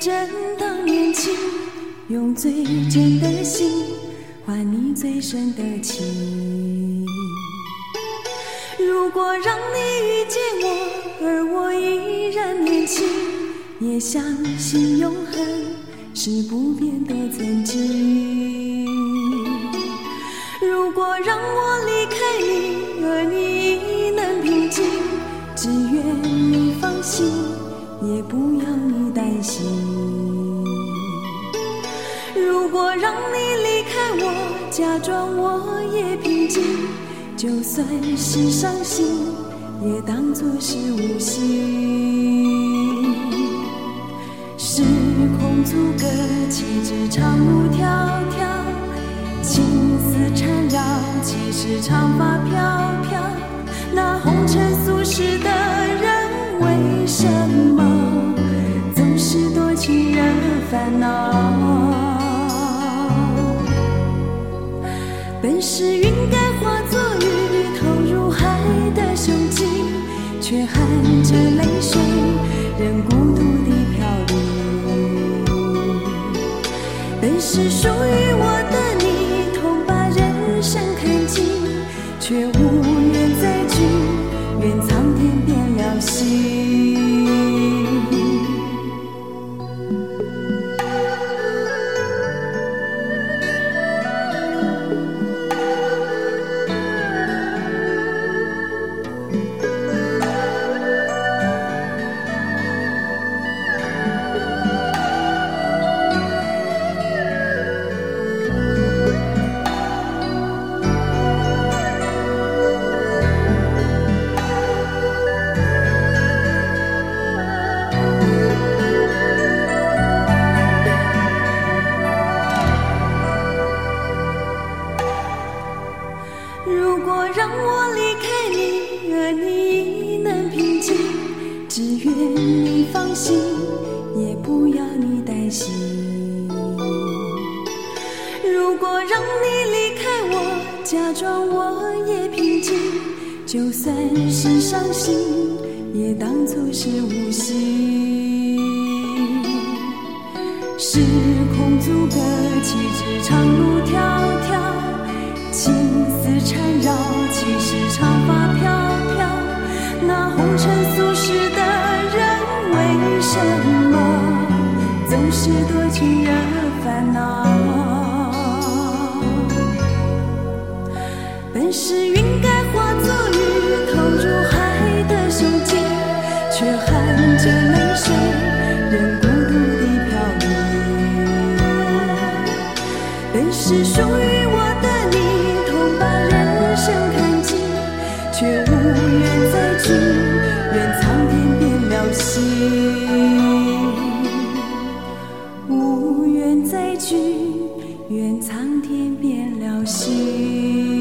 让我遇见你，而你正当年轻，用最真的心换你最深的情。如果让你遇见我，而我依然年轻，也相信永恒是不变的曾经。如果让我离开你，而你亦能平静，只愿你放心，也不要你担心。如果让你离开我，假装我也平静，就算是伤心，也当作是无心。时空阻隔，岂止长路迢迢，情丝缠绕，岂是长发飘飘。那红尘俗世的人，为什么总是多情人烦恼？本是云该化作雨，投入海的胸襟，却含着泪水，任孤独的飘零。本是属于我的你，同把人生看尽，却无亦能平静，只愿你放心，也不要你担心。如果让你离开我，假装我也平静，就算是伤心，也当作是无心。时空阻隔，岂止长路迢迢？情丝缠绕，岂是长发自多情惹烦恼本是云该化作雨投入海的胸襟却含着泪水任孤独的飘零本是属于我的你同把人生看尽却无缘再聚怨苍天变了心再聚愿苍天变了心。